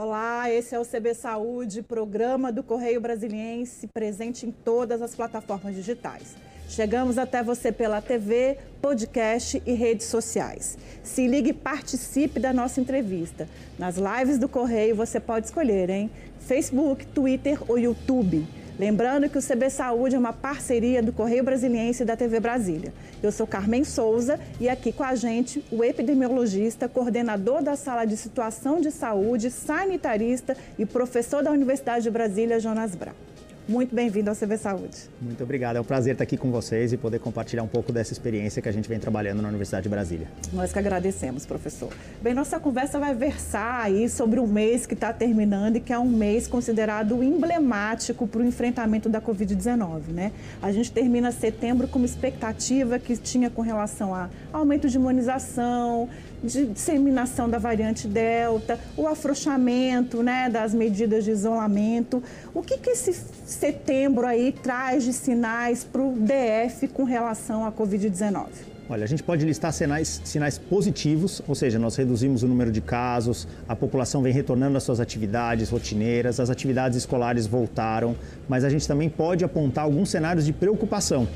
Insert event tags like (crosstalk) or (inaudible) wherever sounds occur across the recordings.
Olá, esse é o CB Saúde, programa do Correio Brasiliense, presente em todas as plataformas digitais. Chegamos até você pela TV, podcast e redes sociais. Se ligue e participe da nossa entrevista. Nas lives do Correio você pode escolher, hein? Facebook, Twitter ou YouTube. Lembrando que o CB Saúde é uma parceria do Correio Brasiliense e da TV Brasília. Eu sou Carmen Souza e aqui com a gente o epidemiologista, coordenador da Sala de Situação de Saúde, sanitarista e professor da Universidade de Brasília, Jonas Brau. Muito bem-vindo ao CV Saúde. Muito obrigado. É um prazer estar aqui com vocês e poder compartilhar um pouco dessa experiência que a gente vem trabalhando na Universidade de Brasília. Nós que agradecemos, professor. Bem, nossa conversa vai versar aí sobre o mês que está terminando e que é um mês considerado emblemático para o enfrentamento da Covid-19, né? A gente termina setembro com uma expectativa que tinha com relação a aumento de imunização, de disseminação da variante Delta, o afrouxamento né, das medidas de isolamento. O que, que esse setembro aí traz de sinais para o DF com relação à Covid-19? Olha, a gente pode listar sinais, sinais positivos, ou seja, nós reduzimos o número de casos, a população vem retornando às suas atividades rotineiras, as atividades escolares voltaram, mas a gente também pode apontar alguns cenários de preocupação.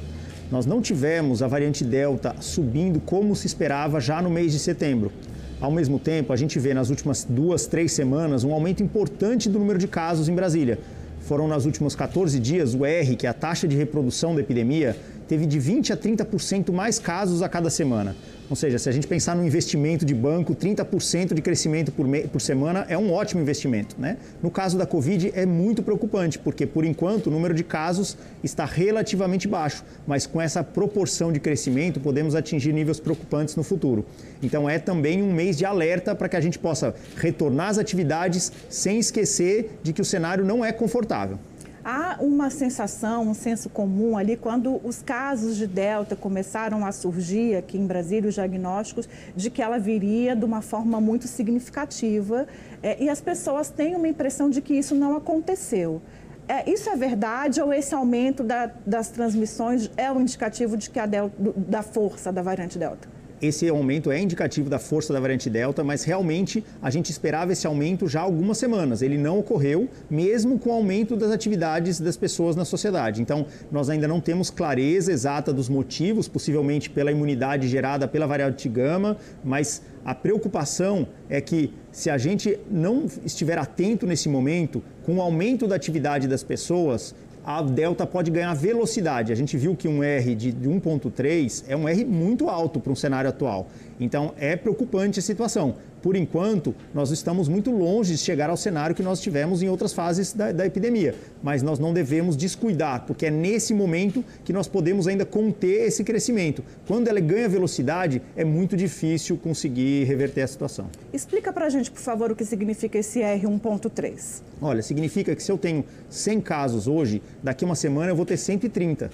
Nós não tivemos a variante Delta subindo como se esperava já no mês de setembro. Ao mesmo tempo, a gente vê nas últimas duas, três semanas um aumento importante do número de casos em Brasília. Foram nos últimos 14 dias, o R, que é a taxa de reprodução da epidemia, teve de 20 a 30% mais casos a cada semana. Ou seja, se a gente pensar no investimento de banco, 30% de crescimento por, por semana é um ótimo investimento. Né? No caso da Covid, é muito preocupante, porque por enquanto o número de casos está relativamente baixo, mas com essa proporção de crescimento podemos atingir níveis preocupantes no futuro. Então é também um mês de alerta para que a gente possa retornar às atividades sem esquecer de que o cenário não é confortável. Há uma sensação, um senso comum ali, quando os casos de Delta começaram a surgir aqui em Brasília, os diagnósticos, de que ela viria de uma forma muito significativa. É, e as pessoas têm uma impressão de que isso não aconteceu. É, isso é verdade ou esse aumento da, das transmissões é um indicativo de que a delta, da força da variante Delta? Esse aumento é indicativo da força da variante Delta, mas realmente a gente esperava esse aumento já há algumas semanas. Ele não ocorreu, mesmo com o aumento das atividades das pessoas na sociedade. Então, nós ainda não temos clareza exata dos motivos, possivelmente pela imunidade gerada pela variante Gama, mas a preocupação é que se a gente não estiver atento nesse momento, com o aumento da atividade das pessoas, a delta pode ganhar velocidade. A gente viu que um R de 1.3 é um R muito alto para um cenário atual. Então é preocupante a situação. Por enquanto, nós estamos muito longe de chegar ao cenário que nós tivemos em outras fases da, da, epidemia, mas nós não devemos descuidar, porque é nesse momento que nós podemos ainda conter esse crescimento. Quando ela ganha velocidade, é muito difícil conseguir reverter a situação. Explica para a gente, por favor, o que significa esse R1.3. Olha, significa que se eu tenho 100 casos hoje, daqui uma semana eu vou ter 130.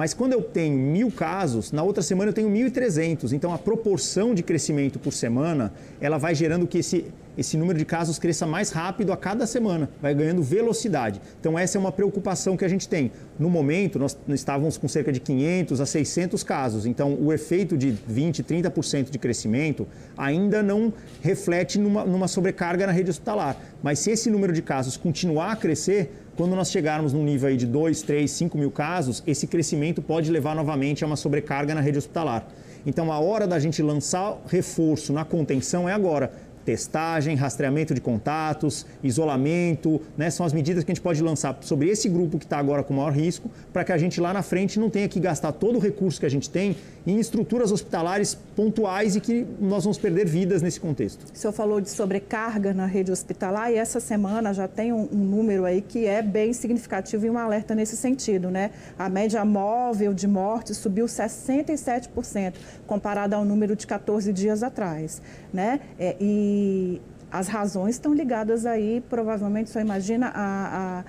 Mas quando eu tenho mil casos, na outra semana eu tenho 1.300. Então a proporção de crescimento por semana, ela vai gerando que esse, esse número de casos cresça mais rápido a cada semana, vai ganhando velocidade. Então essa é uma preocupação que a gente tem. No momento, nós estávamos com cerca de 500 a 600 casos. Então o efeito de 20, 30% de crescimento ainda não reflete numa, numa sobrecarga na rede hospitalar. Mas se esse número de casos continuar a crescer, quando nós chegarmos num nível aí de 2, 3, 5 mil casos, esse crescimento pode levar novamente a uma sobrecarga na rede hospitalar. Então, a hora da gente lançar reforço na contenção é agora testagem, rastreamento de contatos, isolamento, né? São as medidas que a gente pode lançar sobre esse grupo que está agora com maior risco, para que a gente lá na frente não tenha que gastar todo o recurso que a gente tem em estruturas hospitalares pontuais e que nós vamos perder vidas nesse contexto. O senhor falou de sobrecarga na rede hospitalar e essa semana já tem um, um número aí que é bem significativo e um alerta nesse sentido, né? A média móvel de mortes subiu 67% comparada ao número de 14 dias atrás, né? É, e as razões estão ligadas aí, provavelmente, só imagina, a, a,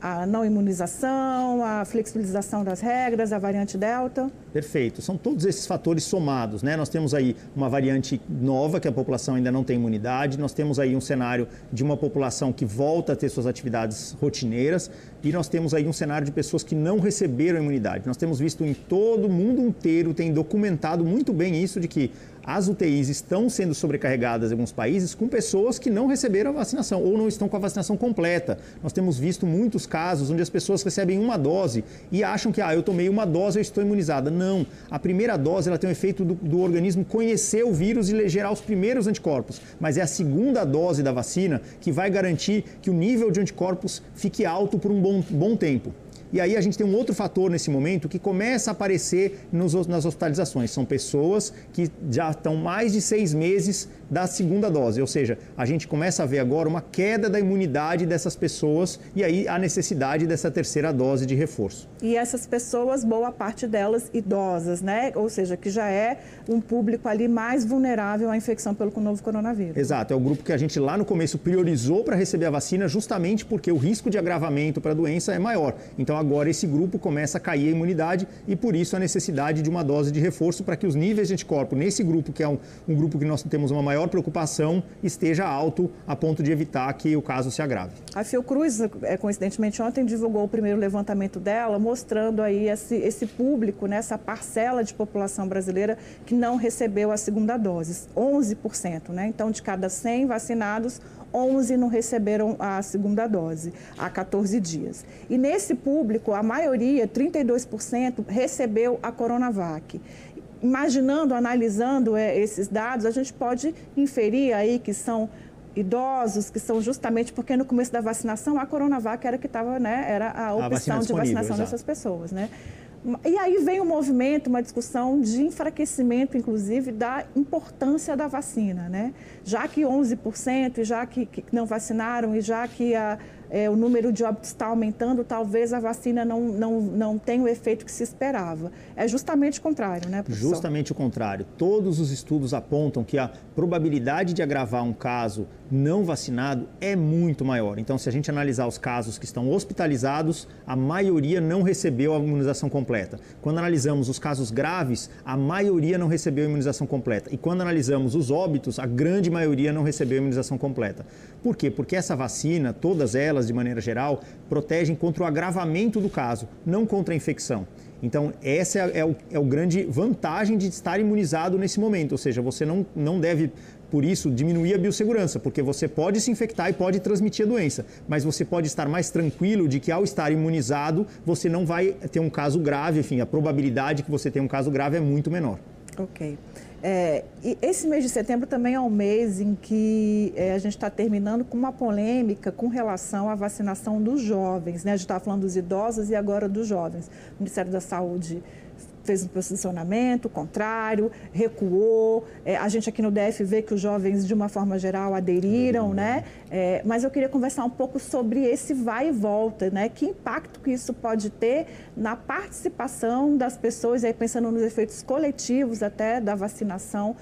a não imunização, a flexibilização das regras, a variante Delta. Perfeito. São todos esses fatores somados, né? Nós temos aí uma variante nova que a população ainda não tem imunidade, nós temos aí um cenário de uma população que volta a ter suas atividades rotineiras e nós temos aí um cenário de pessoas que não receberam imunidade. Nós temos visto em todo o mundo inteiro, tem documentado muito bem isso de que as UTIs estão sendo sobrecarregadas em alguns países com pessoas que não receberam a vacinação ou não estão com a vacinação completa. Nós temos visto muitos casos onde as pessoas recebem uma dose e acham que, ah, eu tomei uma dose, eu estou imunizada. Não. A primeira dose ela tem o efeito do, do organismo conhecer o vírus e gerar os primeiros anticorpos. Mas é a segunda dose da vacina que vai garantir que o nível de anticorpos fique alto por um bom, bom tempo. E aí a gente tem um outro fator nesse momento que começa a aparecer nos, nas hospitalizações. São pessoas que já estão mais de seis meses da segunda dose, ou seja, a gente começa a ver agora uma queda da imunidade dessas pessoas e aí a necessidade dessa terceira dose de reforço. E essas pessoas, boa parte delas idosas, né? Ou seja, que já é um público ali mais vulnerável à infecção pelo novo coronavírus. Exato, é o grupo que a gente lá no começo priorizou para receber a vacina justamente porque o risco de agravamento para a doença é maior. Então agora esse grupo começa a cair a imunidade e por isso a necessidade de uma dose de reforço para que os níveis de anticorpo nesse grupo, que é um, um grupo que nós temos uma maior maior preocupação esteja alto a ponto de evitar que o caso se agrave. A Fiocruz, é, coincidentemente, ontem divulgou o primeiro levantamento dela, mostrando aí esse, esse público, né, essa parcela de população brasileira que não recebeu a segunda dose, 11%. Né? Então, de cada 100 vacinados, 11 não receberam a segunda dose há 14 dias. E nesse público, a maioria, 32%, recebeu a Coronavac imaginando, analisando é, esses dados, a gente pode inferir aí que são idosos, que são justamente porque no começo da vacinação a Coronavac era que estava, né, era a opção a de vacinação exato. dessas pessoas, né? E aí vem um movimento, uma discussão de enfraquecimento, inclusive, da importância da vacina, né? Já que 11%, já que, que não vacinaram e já que a, é, o número de óbitos está aumentando, talvez a vacina não, não, não tenha o efeito que se esperava. É justamente o contrário, né, professor? Justamente o contrário. Todos os estudos apontam que a probabilidade de agravar um caso não vacinado é muito maior. Então, se a gente analisar os casos que estão hospitalizados, a maioria não recebeu a imunização completa. Quando analisamos os casos graves, a maioria não recebeu a imunização completa. E quando analisamos os óbitos, a grande maioria não recebeu a imunização completa. Por quê? Porque essa vacina, todas elas de maneira geral, protegem contra o agravamento do caso, não contra a infecção. Então, essa é, é, o, é o grande vantagem de estar imunizado nesse momento, ou seja, você não, não deve por isso, diminuir a biossegurança, porque você pode se infectar e pode transmitir a doença, mas você pode estar mais tranquilo de que ao estar imunizado, você não vai ter um caso grave, enfim, a probabilidade que você tenha um caso grave é muito menor. Ok. É, e esse mês de setembro também é um mês em que é, a gente está terminando com uma polêmica com relação à vacinação dos jovens. Né? A gente estava falando dos idosos e agora dos jovens. O Ministério da Saúde fez um posicionamento contrário, recuou. É, a gente aqui no DF vê que os jovens, de uma forma geral, aderiram, né? É, mas eu queria conversar um pouco sobre esse vai e volta, né? Que impacto que isso pode ter na participação das pessoas, aí pensando nos efeitos coletivos até da vacinação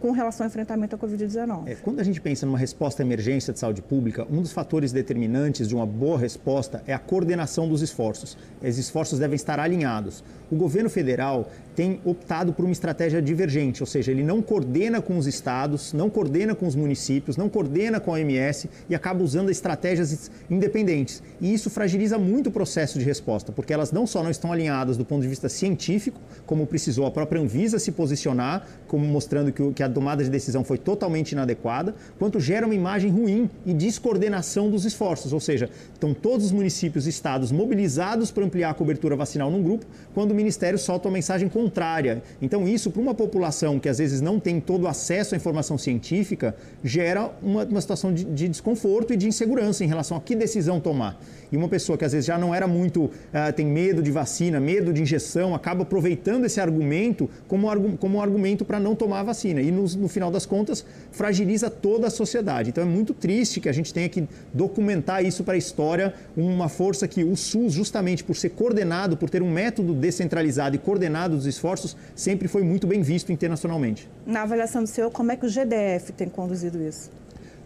com relação ao enfrentamento à Covid-19. É, quando a gente pensa numa resposta à emergência de saúde pública, um dos fatores determinantes de uma boa resposta é a coordenação dos esforços. Esses esforços devem estar alinhados. O governo federal tem optado por uma estratégia divergente, ou seja, ele não coordena com os estados, não coordena com os municípios, não coordena com a OMS e acaba usando estratégias independentes. E isso fragiliza muito o processo de resposta, porque elas não só não estão alinhadas do ponto de vista científico, como precisou a própria Anvisa se posicionar, como mostrando que, a tomada de decisão foi totalmente inadequada, quanto gera uma imagem ruim e descoordenação dos esforços, ou seja, estão todos os municípios e estados mobilizados para ampliar a cobertura vacinal num grupo, quando o Ministério solta uma mensagem contrária. Então, isso, para uma população que às vezes não tem todo acesso à informação científica, gera uma, uma situação de, de, desconforto e de insegurança em relação a que decisão tomar. E uma pessoa que às vezes já não era muito, uh, tem medo de vacina, medo de injeção, acaba aproveitando esse argumento como, como um argumento para não tomar a vacina. E no, no final das contas, fragiliza toda a sociedade. Então, é muito triste que a gente tenha que documentar isso para a história, uma força que o SUS, justamente por ser coordenado, por ter um método descentralizado e coordenado dos esforços, sempre foi muito bem visto internacionalmente. Na avaliação do senhor, como é que o GDF tem conduzido isso?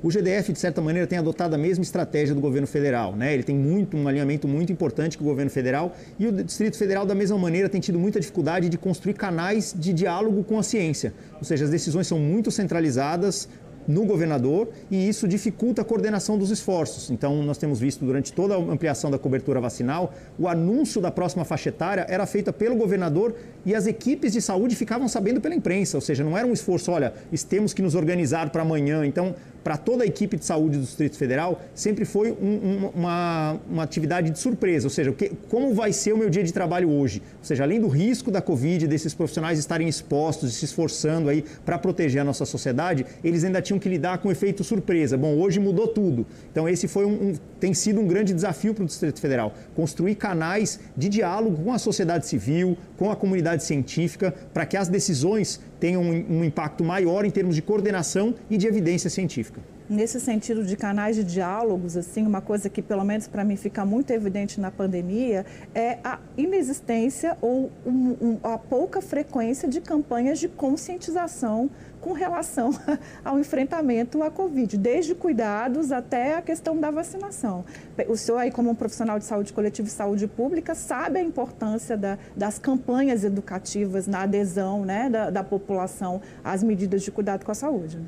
O GDF, de certa maneira, tem adotado a mesma estratégia do governo federal. Né? Ele tem muito, um alinhamento muito importante com o governo federal e o Distrito Federal, da mesma maneira, tem tido muita dificuldade de construir canais de diálogo com a ciência. Ou seja, as decisões são muito centralizadas, no governador e isso dificulta a coordenação dos esforços. Então, nós temos visto durante toda a ampliação da cobertura vacinal, o anúncio da próxima faixa etária era feito pelo governador e as equipes de saúde ficavam sabendo pela imprensa, ou seja, não era um esforço, olha, temos que nos organizar para amanhã. Então, para toda a equipe de saúde do Distrito Federal, sempre foi um, um, uma, uma atividade de surpresa, ou seja, que, como vai ser o meu dia de trabalho hoje? Ou seja, além do risco da Covid, desses profissionais estarem expostos e se esforçando aí para proteger a nossa sociedade, eles ainda tinham que lidar com o efeito surpresa. Bom, hoje mudou tudo. Então, esse foi um, um tem sido um grande desafio para o Distrito Federal, construir canais de diálogo com a sociedade civil, com a comunidade científica, para que as decisões tenham um, um impacto maior em termos de coordenação e de evidência científica. Nesse sentido de canais de diálogos, assim, uma coisa que pelo menos para mim fica muito evidente na pandemia é a inexistência ou um, um, a pouca frequência de campanhas de conscientização com relação (laughs) ao enfrentamento à Covid, desde cuidados até a questão da vacinação. O senhor aí, como um profissional de saúde coletiva e saúde pública, sabe a importância da, das campanhas educativas na adesão né, da, da população às medidas de cuidado com a saúde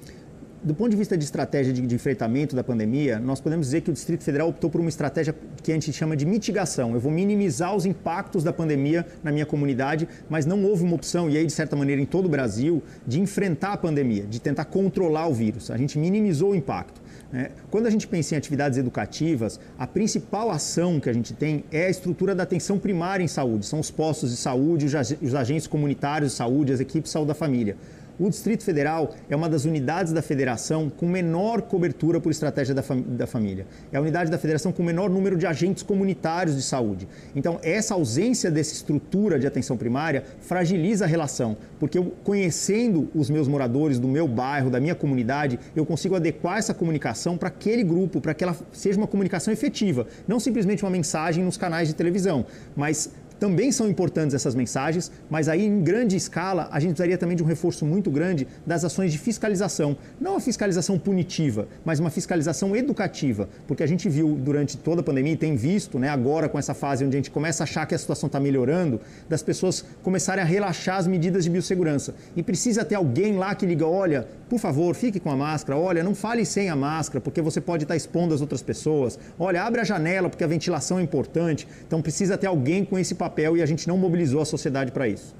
do ponto de vista de estratégia de, de, enfrentamento da pandemia, nós podemos dizer que o Distrito Federal optou por uma estratégia que a gente chama de mitigação. Eu vou minimizar os impactos da pandemia na minha comunidade, mas não houve uma opção, e aí de certa maneira em todo o Brasil, de enfrentar a pandemia, de tentar controlar o vírus. A gente minimizou o impacto. Né? Quando a gente pensa em atividades educativas, a principal ação que a gente tem é a estrutura da atenção primária em saúde. São os postos de saúde, os agentes comunitários de saúde, as equipes de saúde da família. O Distrito Federal é uma das unidades da federação com menor cobertura por estratégia da, fam da, família. É a unidade da federação com menor número de agentes comunitários de saúde. Então, essa ausência dessa estrutura de atenção primária fragiliza a relação, porque eu, conhecendo os meus moradores do meu bairro, da minha comunidade, eu consigo adequar essa comunicação para aquele grupo, para que ela seja uma comunicação efetiva, não simplesmente uma mensagem nos canais de televisão, mas também são importantes essas mensagens, mas aí em grande escala a gente precisaria também de um reforço muito grande das ações de fiscalização. Não a fiscalização punitiva, mas uma fiscalização educativa, porque a gente viu durante toda a pandemia e tem visto, né, agora com essa fase onde a gente começa a achar que a situação está melhorando, das pessoas começarem a relaxar as medidas de biossegurança. E precisa ter alguém lá que liga, olha, por favor, fique com a máscara, olha, não fale sem a máscara, porque você pode estar expondo as outras pessoas. Olha, abre a janela, porque a ventilação é importante. Então precisa ter alguém com esse papel e a gente não mobilizou a sociedade para isso.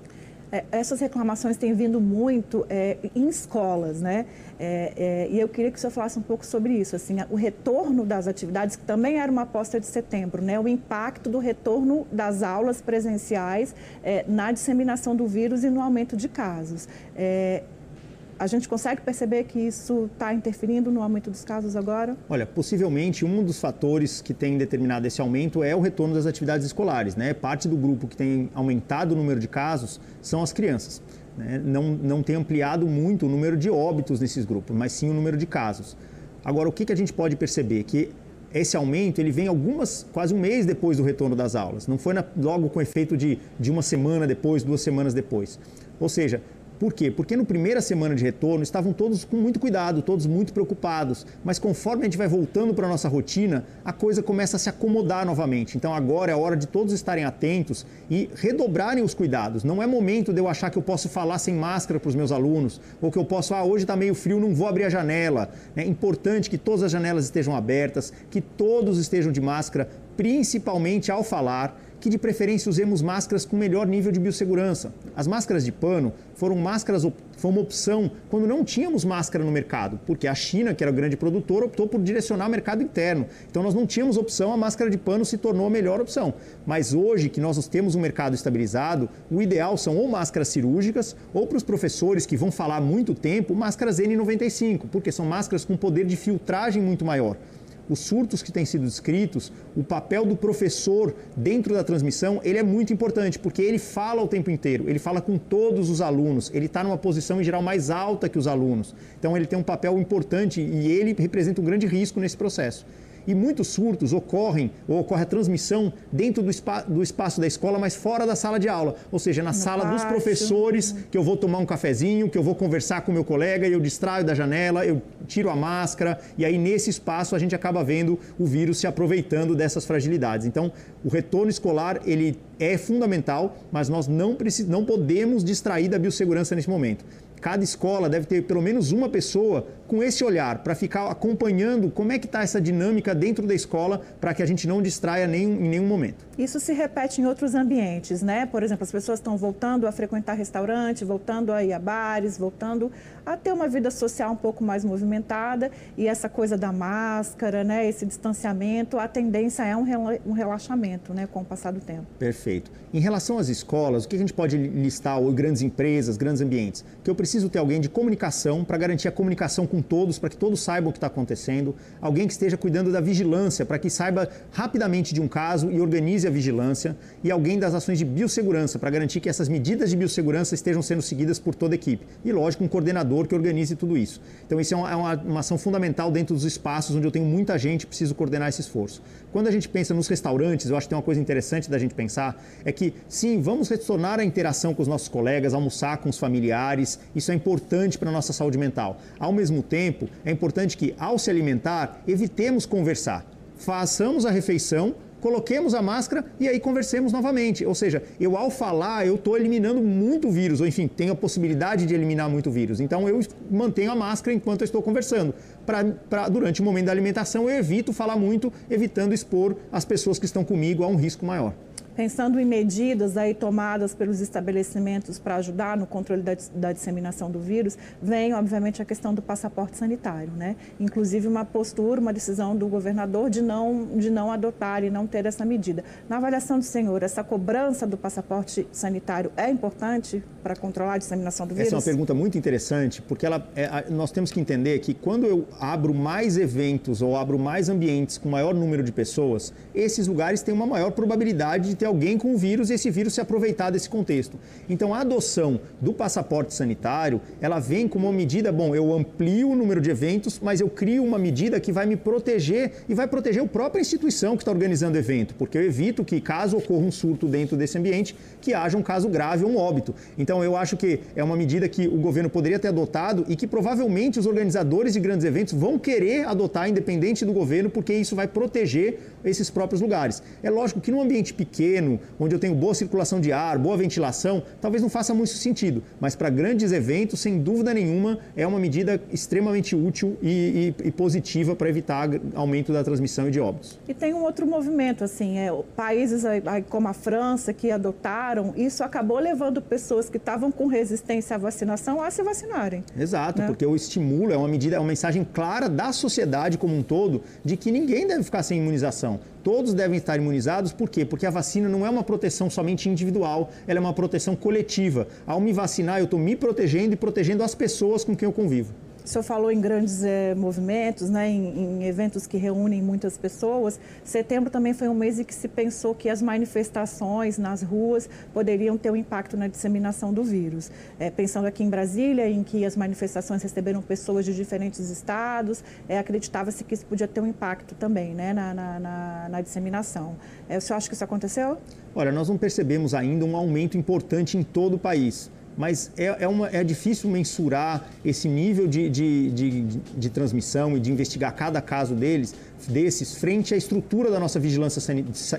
É, essas reclamações têm vindo muito é, em escolas, né? É, é, e eu queria que o senhor falasse um pouco sobre isso, assim, o retorno das atividades, que também era uma aposta de setembro, né? O impacto do retorno das aulas presenciais é, na disseminação do vírus e no aumento de casos. A gente consegue perceber que isso está interferindo no aumento dos casos agora? Olha, possivelmente um dos fatores que tem determinado esse aumento é o retorno das atividades escolares. Né? Parte do grupo que tem aumentado o número de casos são as crianças. Né? Não, não tem ampliado muito o número de óbitos nesses grupos, mas sim o número de casos. Agora, o que, que a gente pode perceber? Que esse aumento ele vem algumas, quase um mês depois do retorno das aulas. Não foi na, logo com efeito de, de uma semana depois, duas semanas depois. Ou seja, por quê? Porque no primeira semana de retorno estavam todos com muito cuidado, todos muito preocupados, mas conforme a gente vai voltando para a nossa rotina, a coisa começa a se acomodar novamente. Então agora é a hora de todos estarem atentos e redobrarem os cuidados. Não é momento de eu achar que eu posso falar sem máscara para os meus alunos, ou que eu posso, ah, hoje está meio frio, não vou abrir a janela. É importante que todas as janelas estejam abertas, que todos estejam de máscara, principalmente ao falar que de preferência usemos máscaras com melhor nível de biossegurança. As máscaras de pano foram máscaras foi uma opção quando não tínhamos máscara no mercado, porque a China, que era o grande produtor, optou por direcionar o mercado interno. Então nós não tínhamos opção, a máscara de pano se tornou a melhor opção. Mas hoje que nós temos um mercado estabilizado, o ideal são ou máscaras cirúrgicas ou para os professores que vão falar muito tempo, máscaras N95, porque são máscaras com poder de filtragem muito maior os surtos que têm sido descritos, o papel do professor dentro da transmissão, ele é muito importante, porque ele fala o tempo inteiro, ele fala com todos os alunos, ele está numa posição em geral mais alta que os alunos. Então ele tem um papel importante e ele representa um grande risco nesse processo. E muitos surtos ocorrem, ou ocorre a transmissão dentro do, do espaço da escola, mas fora da sala de aula. Ou seja, na no sala dos professores, que eu vou tomar um cafezinho, que eu vou conversar com meu colega, e eu distraio da janela, eu tiro a máscara, e aí nesse espaço a gente acaba vendo o vírus se aproveitando dessas fragilidades. Então, o retorno escolar, ele é fundamental, mas nós não, precis... não podemos distrair da biossegurança nesse momento. Cada escola deve ter pelo menos uma pessoa com esse olhar, para ficar acompanhando como é que está essa dinâmica dentro da escola, para que a gente não distraia nenhum, em nenhum momento. Isso se repete em outros ambientes, né? Por exemplo, as pessoas estão voltando a frequentar restaurante, voltando a ir a bares, voltando a ter uma vida social um pouco mais movimentada e essa coisa da máscara, né? Esse distanciamento, a tendência é um relaxamento, né? Com o passar do tempo. Perfeito. Em relação às escolas, o que a gente pode listar, ou grandes empresas, grandes ambientes? Que eu preciso ter alguém de comunicação para garantir a comunicação com com todos, para que todos saibam o que está acontecendo, alguém que esteja cuidando da vigilância, para que saiba rapidamente de um caso e organize a vigilância, e alguém das ações de biossegurança, para garantir que essas medidas de biossegurança estejam sendo seguidas por toda a equipe. E, lógico, um coordenador que organize tudo isso. Então, isso é uma, é uma, uma ação fundamental dentro dos espaços onde eu tenho muita gente preciso coordenar esse esforço. Quando a gente pensa nos restaurantes, eu acho que tem uma coisa interessante da gente pensar, é que, sim, vamos retornar a interação com os nossos colegas, almoçar com os familiares, isso é importante para a nossa saúde mental. Ao mesmo tempo, é importante que, ao se alimentar, evitemos conversar. Façamos a refeição coloquemos a máscara e aí conversemos novamente. Ou seja, eu ao falar, eu estou eliminando muito vírus, ou enfim, tenho a possibilidade de eliminar muito vírus. Então eu mantenho a máscara enquanto eu estou conversando. Pra, pra, durante o momento da alimentação, eu evito falar muito, evitando expor as pessoas que estão comigo a um risco maior. Pensando em medidas aí tomadas pelos estabelecimentos para ajudar no controle da, da, disseminação do vírus, vem, obviamente, a questão do passaporte sanitário, né? Inclusive uma postura, uma decisão do governador de não, de não adotar e não ter essa medida. Na avaliação do senhor, essa cobrança do passaporte sanitário é importante para controlar a disseminação do vírus? Essa é uma pergunta muito interessante, porque ela, é, nós temos que entender que quando eu abro mais eventos ou abro mais ambientes com maior número de pessoas, esses lugares têm uma maior probabilidade de ter ter alguém com o vírus e esse vírus se aproveitar desse contexto. Então, a adoção do passaporte sanitário, ela vem como uma medida, bom, eu amplio o número de eventos, mas eu crio uma medida que vai me proteger e vai proteger a própria instituição que está organizando o evento, porque eu evito que, caso ocorra um surto dentro desse ambiente, que haja um caso grave ou um óbito. Então, eu acho que é uma medida que o governo poderia ter adotado e que provavelmente os organizadores de grandes eventos vão querer adotar, independente do governo, porque isso vai proteger esses próprios lugares. É lógico que num ambiente pequeno, onde eu tenho boa circulação de ar, boa ventilação, talvez não faça muito sentido, mas para grandes eventos, sem dúvida nenhuma, é uma medida extremamente útil e, e, e positiva para evitar aumento da transmissão e de óbitos. E tem um outro movimento, assim, é, países como a França que adotaram, isso acabou levando pessoas que estavam com resistência à vacinação a se vacinarem. Exato, né? porque o estímulo é uma medida, é uma mensagem clara da sociedade como um todo de que ninguém deve ficar sem imunização. Todos devem estar imunizados, por quê? Porque a vacina não é uma proteção somente individual, ela é uma proteção coletiva. Ao me vacinar, eu estou me protegendo e protegendo as pessoas com quem eu convivo. O senhor falou em grandes é, movimentos, né, em, em, eventos que reúnem muitas pessoas. Setembro também foi um mês em que se pensou que as manifestações nas ruas poderiam ter um impacto na disseminação do vírus. É, pensando aqui em Brasília, em que as manifestações receberam pessoas de diferentes estados, é, acreditava-se que isso podia ter um impacto também né, na, na, na, na disseminação. o senhor acha que isso aconteceu? Olha, nós não percebemos ainda um aumento importante em todo o país mas é, é, uma, é difícil mensurar esse nível de, de, de, de, transmissão e de investigar cada caso deles, desses frente à estrutura da nossa vigilância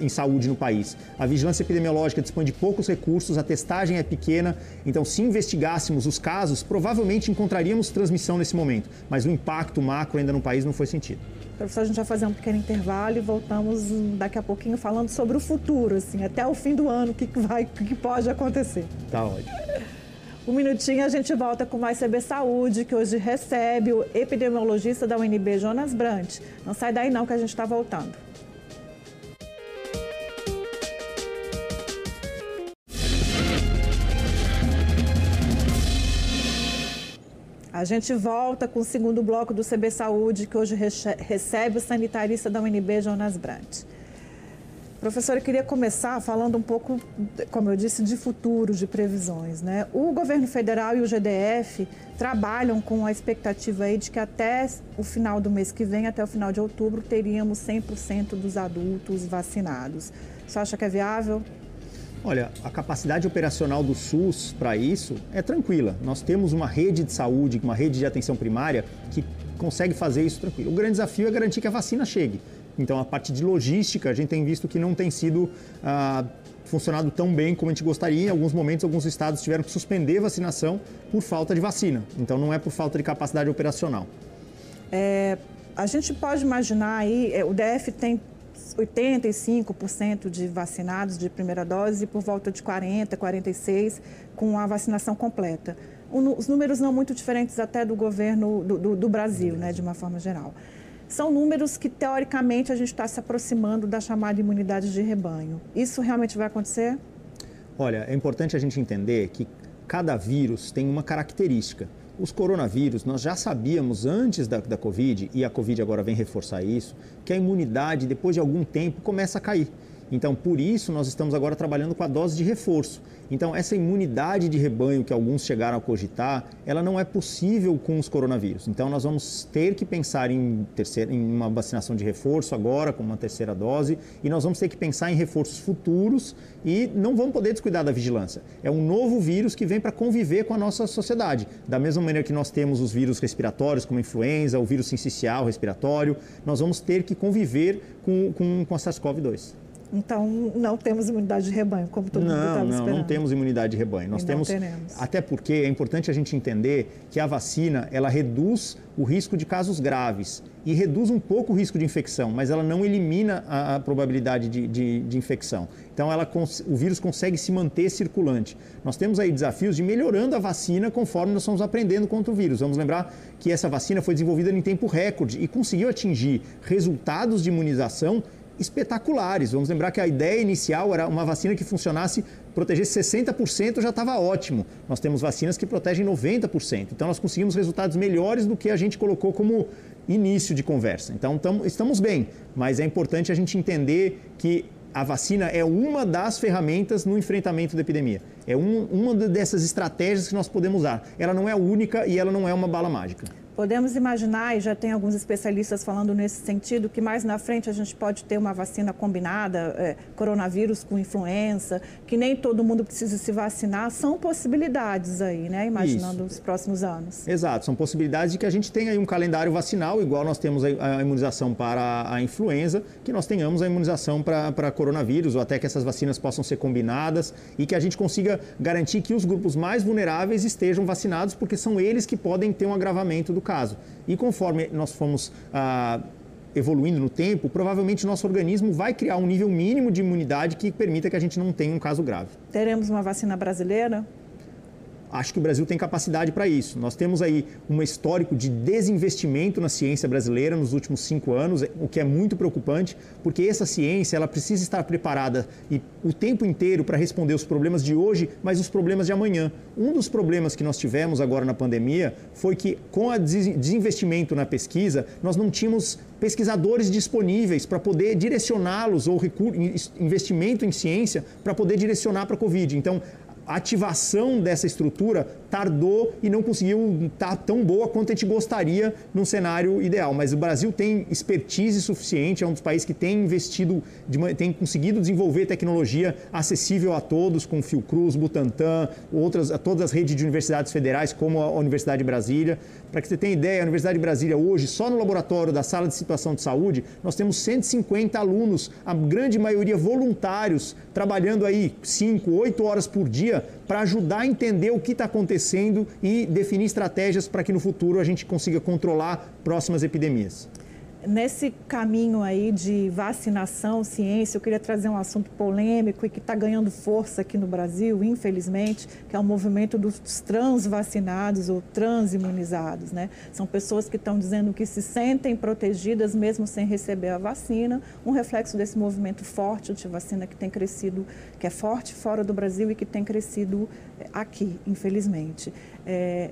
em saúde no país. A vigilância epidemiológica dispõe de poucos recursos, a testagem é pequena, então se investigássemos os casos, provavelmente encontraríamos transmissão nesse momento, mas o impacto macro ainda no país não foi sentido. Professor, a gente vai fazer um pequeno intervalo e voltamos daqui a pouquinho falando sobre o futuro, assim, até o fim do ano, o que, vai, o que pode acontecer. Tá ótimo. Um minutinho a gente volta com mais CB Saúde, que hoje recebe o epidemiologista da UNB, Jonas Brandt. Não sai daí não que a gente está voltando. A gente volta com o segundo bloco do CB Saúde, que hoje recebe o sanitarista da UNB, Jonas Brandt. Professora, eu queria começar falando um pouco, como eu disse, de futuro, de previsões. Né? O governo federal e o GDF trabalham com a expectativa aí de que até o final do mês que vem, até o final de outubro, teríamos 100% dos adultos vacinados. Você acha que é viável? Olha, a capacidade operacional do SUS para isso é tranquila. Nós temos uma rede de saúde, uma rede de atenção primária que consegue fazer isso tranquilo. O grande desafio é garantir que a vacina chegue. Então, a parte de logística, a gente tem visto que não tem sido ah, funcionado tão bem como a gente gostaria. Em alguns momentos, alguns estados tiveram que suspender vacinação por falta de vacina. Então, não é por falta de capacidade operacional. É, a gente pode imaginar aí, é, o DF tem 85% de vacinados de primeira dose e por volta de 40, 46 com a vacinação completa. Os números não muito diferentes até do governo do, do, do Brasil, né, de uma forma geral. São números que, teoricamente, a gente está se aproximando da chamada imunidade de rebanho. Isso realmente vai acontecer? Olha, é importante a gente entender que cada vírus tem uma característica. Os coronavírus, nós já sabíamos antes da, da Covid, e a Covid agora vem reforçar isso, que a imunidade, depois de algum tempo, começa a cair. Então, por isso, nós estamos agora trabalhando com a dose de reforço. Então, essa imunidade de rebanho que alguns chegaram a cogitar, ela não é possível com os coronavírus. Então, nós vamos ter que pensar em, terceira, em uma vacinação de reforço agora, com uma terceira dose, e nós vamos ter que pensar em reforços futuros e não vamos poder descuidar da vigilância. É um novo vírus que vem para conviver com a nossa sociedade. Da mesma maneira que nós temos os vírus respiratórios, como a influenza, o vírus sincicial respiratório, nós vamos ter que conviver com, com, com a SARS-CoV-2. Então, não temos imunidade de rebanho, como todo não, mundo estava não, esperando. Não, não temos imunidade de rebanho. Nós e temos, até porque é importante a gente entender que a vacina, ela reduz o risco de casos graves e reduz um pouco o risco de infecção, mas ela não elimina a, a probabilidade de, de, de, infecção. Então, ela, o vírus consegue se manter circulante. Nós temos aí desafios de melhorando a vacina conforme nós estamos aprendendo contra o vírus. Vamos lembrar que essa vacina foi desenvolvida em tempo recorde e conseguiu atingir resultados de imunização espetaculares. Vamos lembrar que a ideia inicial era uma vacina que funcionasse, protegesse 60% já estava ótimo. Nós temos vacinas que protegem 90%. Então nós conseguimos resultados melhores do que a gente colocou como início de conversa. Então tamo, estamos bem, mas é importante a gente entender que a vacina é uma das ferramentas no enfrentamento da epidemia. É um, uma dessas estratégias que nós podemos usar. Ela não é única e ela não é uma bala mágica. Podemos imaginar, e já tem alguns especialistas falando nesse sentido, que mais na frente a gente pode ter uma vacina combinada, é, coronavírus com influenza, que nem todo mundo precisa se vacinar. São possibilidades aí, né? Imaginando Isso. os próximos anos. Exato, são possibilidades de que a gente tenha aí um calendário vacinal, igual nós temos a imunização para a influenza, que nós tenhamos a imunização para, para coronavírus, ou até que essas vacinas possam ser combinadas e que a gente consiga garantir que os grupos mais vulneráveis estejam vacinados, porque são eles que podem ter um agravamento do caso. E conforme nós fomos ah, evoluindo no tempo, provavelmente nosso organismo vai criar um nível mínimo de imunidade que permita que a gente não tenha um caso grave. Teremos uma vacina brasileira? Acho que o Brasil tem capacidade para isso. Nós temos aí um histórico de desinvestimento na ciência brasileira nos últimos cinco anos, o que é muito preocupante, porque essa ciência ela precisa estar preparada e o tempo inteiro para responder os problemas de hoje, mas os problemas de amanhã. Um dos problemas que nós tivemos agora na pandemia foi que, com o desinvestimento na pesquisa, nós não tínhamos pesquisadores disponíveis para poder direcioná-los ou investimento em ciência para poder direcionar para a Covid. Então, ativação dessa estrutura tardou e não conseguiu estar tão boa quanto a gente gostaria num cenário ideal. Mas o Brasil tem expertise suficiente, é um dos países que tem investido, tem conseguido desenvolver tecnologia acessível a todos, com Fiocruz, Butantan, outras, todas as redes de universidades federais, como a Universidade de Brasília. Para que você tenha ideia, a Universidade de Brasília hoje, só no laboratório da sala de situação de saúde, nós temos 150 alunos, a grande maioria voluntários, trabalhando aí 5, 8 horas por dia para ajudar a entender o que está acontecendo e definir estratégias para que no futuro a gente consiga controlar próximas epidemias. Nesse caminho aí de vacinação, ciência, eu queria trazer um assunto polêmico e que está ganhando força aqui no Brasil, infelizmente, que é o movimento dos transvacinados ou transimunizados. Né? São pessoas que estão dizendo que se sentem protegidas mesmo sem receber a vacina, um reflexo desse movimento forte de vacina que tem crescido, que é forte fora do Brasil e que tem crescido eh, aqui, infelizmente. É,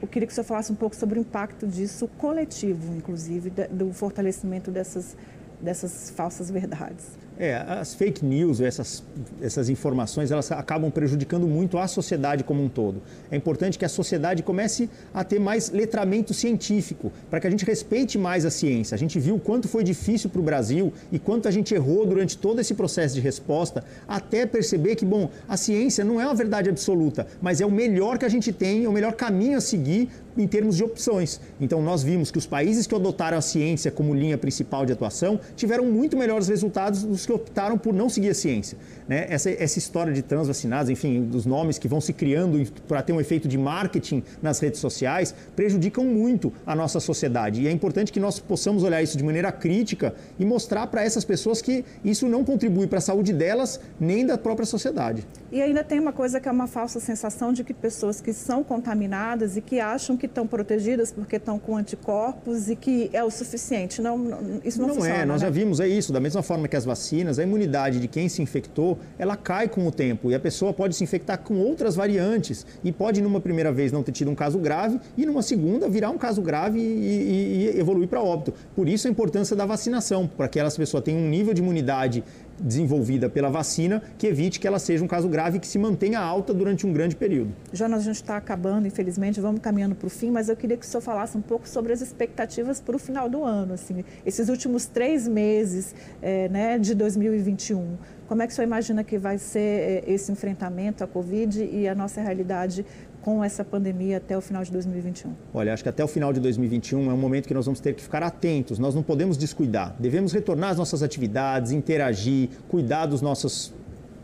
eu queria que o senhor falasse um pouco sobre o impacto disso coletivo, inclusive, do fortalecimento dessas, dessas falsas verdades. É, as fake news, essas, essas informações, elas acabam prejudicando muito a sociedade como um todo. É importante que a sociedade comece a ter mais letramento científico, para que a gente respeite mais a ciência. A gente viu quanto foi difícil para o Brasil e quanto a gente errou durante todo esse processo de resposta, até perceber que, bom, a ciência não é uma verdade absoluta, mas é o melhor que a gente tem, é o melhor caminho a seguir em termos de opções. Então, nós vimos que os países que adotaram a ciência como linha principal de atuação tiveram muito melhores resultados dos que optaram por não seguir a ciência. Né? Essa, essa história de transvacinados, enfim, dos nomes que vão se criando para ter um efeito de marketing nas redes sociais, prejudicam muito a nossa sociedade. E é importante que nós possamos olhar isso de maneira crítica e mostrar para essas pessoas que isso não contribui para a saúde delas nem da própria sociedade. E ainda tem uma coisa que é uma falsa sensação de que pessoas que são contaminadas e que acham que estão protegidas porque estão com anticorpos e que é o suficiente. Não, isso não, não funciona. Não é, nós né? já vimos, é isso. Da mesma forma que as vacinas, a imunidade de quem se infectou, ela cai com o tempo e a pessoa pode se infectar com outras variantes e pode, numa primeira vez, não ter tido um caso grave e, numa segunda, virar um caso grave e, e, e evoluir para óbito. Por isso a importância da vacinação, para que aquelas pessoas tenham um nível de imunidade desenvolvida pela vacina que evite que ela seja um caso grave e que se mantenha alta durante um grande período. Jonas, a gente está acabando, infelizmente, vamos caminhando para o fim, mas eu queria que o senhor falasse um pouco sobre as expectativas para o final do ano, assim, esses últimos três meses é, né, de 2021. Como é que o senhor imagina que vai ser é, esse enfrentamento à Covid e a nossa realidade com essa pandemia até o final de 2021? Olha, acho que até o final de 2021 é um momento que nós vamos ter que ficar atentos, nós não podemos descuidar. Devemos retornar às nossas atividades, interagir, cuidar dos nossos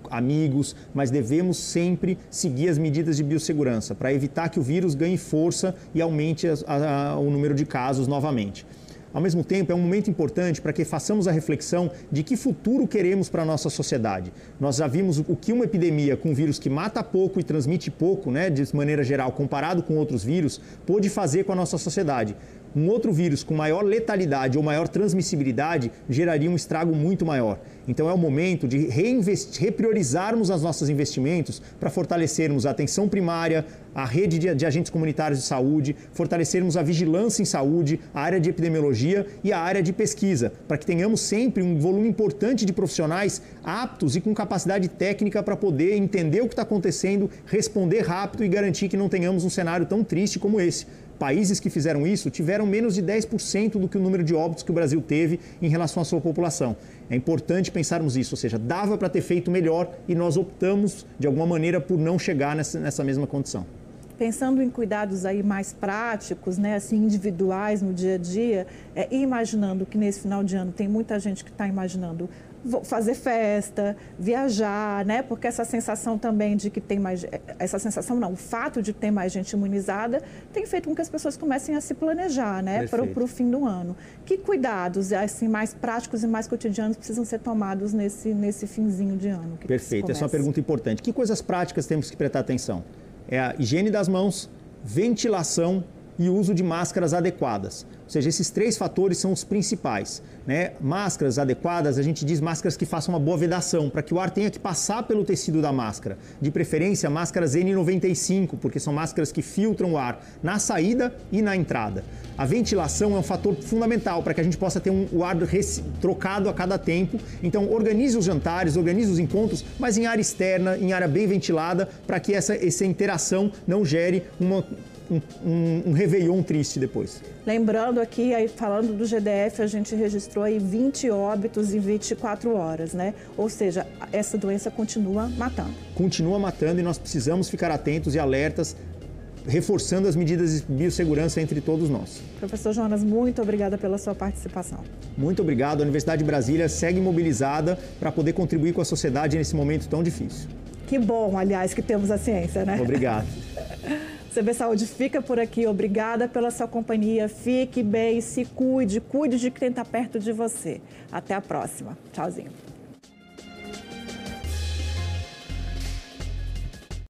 amigos, mas devemos sempre seguir as medidas de biossegurança para evitar que o vírus ganhe força e aumente a, a, o número de casos novamente. Ao mesmo tempo, é um momento importante para que façamos a reflexão de que futuro queremos para a nossa sociedade. Nós já vimos o que uma epidemia com um vírus que mata pouco e transmite pouco, né, de maneira geral, comparado com outros vírus, pode fazer com a nossa sociedade um outro vírus com maior letalidade ou maior transmissibilidade geraria um estrago muito maior. Então é o momento de repriorizarmos os nossos investimentos para fortalecermos a atenção primária, a rede de, de, agentes comunitários de saúde, fortalecermos a vigilância em saúde, a área de epidemiologia e a área de pesquisa, para que tenhamos sempre um volume importante de profissionais aptos e com capacidade técnica para poder entender o que está acontecendo, responder rápido e garantir que não tenhamos um cenário tão triste como esse países que fizeram isso tiveram menos de 10% do que o número de óbitos que o Brasil teve em relação à sua população. É importante pensarmos isso, ou seja, dava para ter feito melhor e nós optamos, de alguma maneira, por não chegar nessa, nessa mesma condição pensando em cuidados aí mais práticos, né, assim, individuais no dia a dia, é, imaginando que nesse final de ano tem muita gente que está imaginando fazer festa, viajar, né? Porque essa sensação também de que tem mais, essa sensação não, o fato de ter mais gente imunizada tem feito com que as pessoas comecem a se planejar, né? Para o fim do ano. Que cuidados, assim, mais práticos e mais cotidianos precisam ser tomados nesse, nesse finzinho de ano? Perfeito, essa é uma pergunta importante. Que coisas práticas temos que prestar atenção? É a higiene das mãos, ventilação e uso de máscaras adequadas. Ou seja, esses três fatores são os principais. Né? Máscaras adequadas, a gente diz máscaras que façam uma boa vedação, para que o ar tenha que passar pelo tecido da máscara. De preferência, máscaras N95, porque são máscaras que filtram o ar na saída e na entrada. A ventilação é um fator fundamental para que a gente possa ter um, o ar trocado a cada tempo. Então, organize os jantares, organize os encontros, mas em área externa, em área bem ventilada, para que essa, essa interação não gere uma um, um, um Réveillon triste depois. Lembrando aqui, aí, falando do GDF, a gente registrou aí 20 óbitos em 24 horas, né? Ou seja, essa doença continua matando. Continua matando e nós precisamos ficar atentos e alertas reforçando as medidas de biossegurança entre todos nós. Professor Jonas, muito obrigada pela sua participação. Muito obrigado. A Universidade de Brasília segue mobilizada para poder contribuir com a sociedade nesse momento tão difícil. Que bom, aliás, que temos a ciência, né? Obrigado. (laughs) CB Saúde fica por aqui. Obrigada pela sua companhia. Fique bem, se cuide, cuide de quem está perto de você. Até a próxima. Tchauzinho.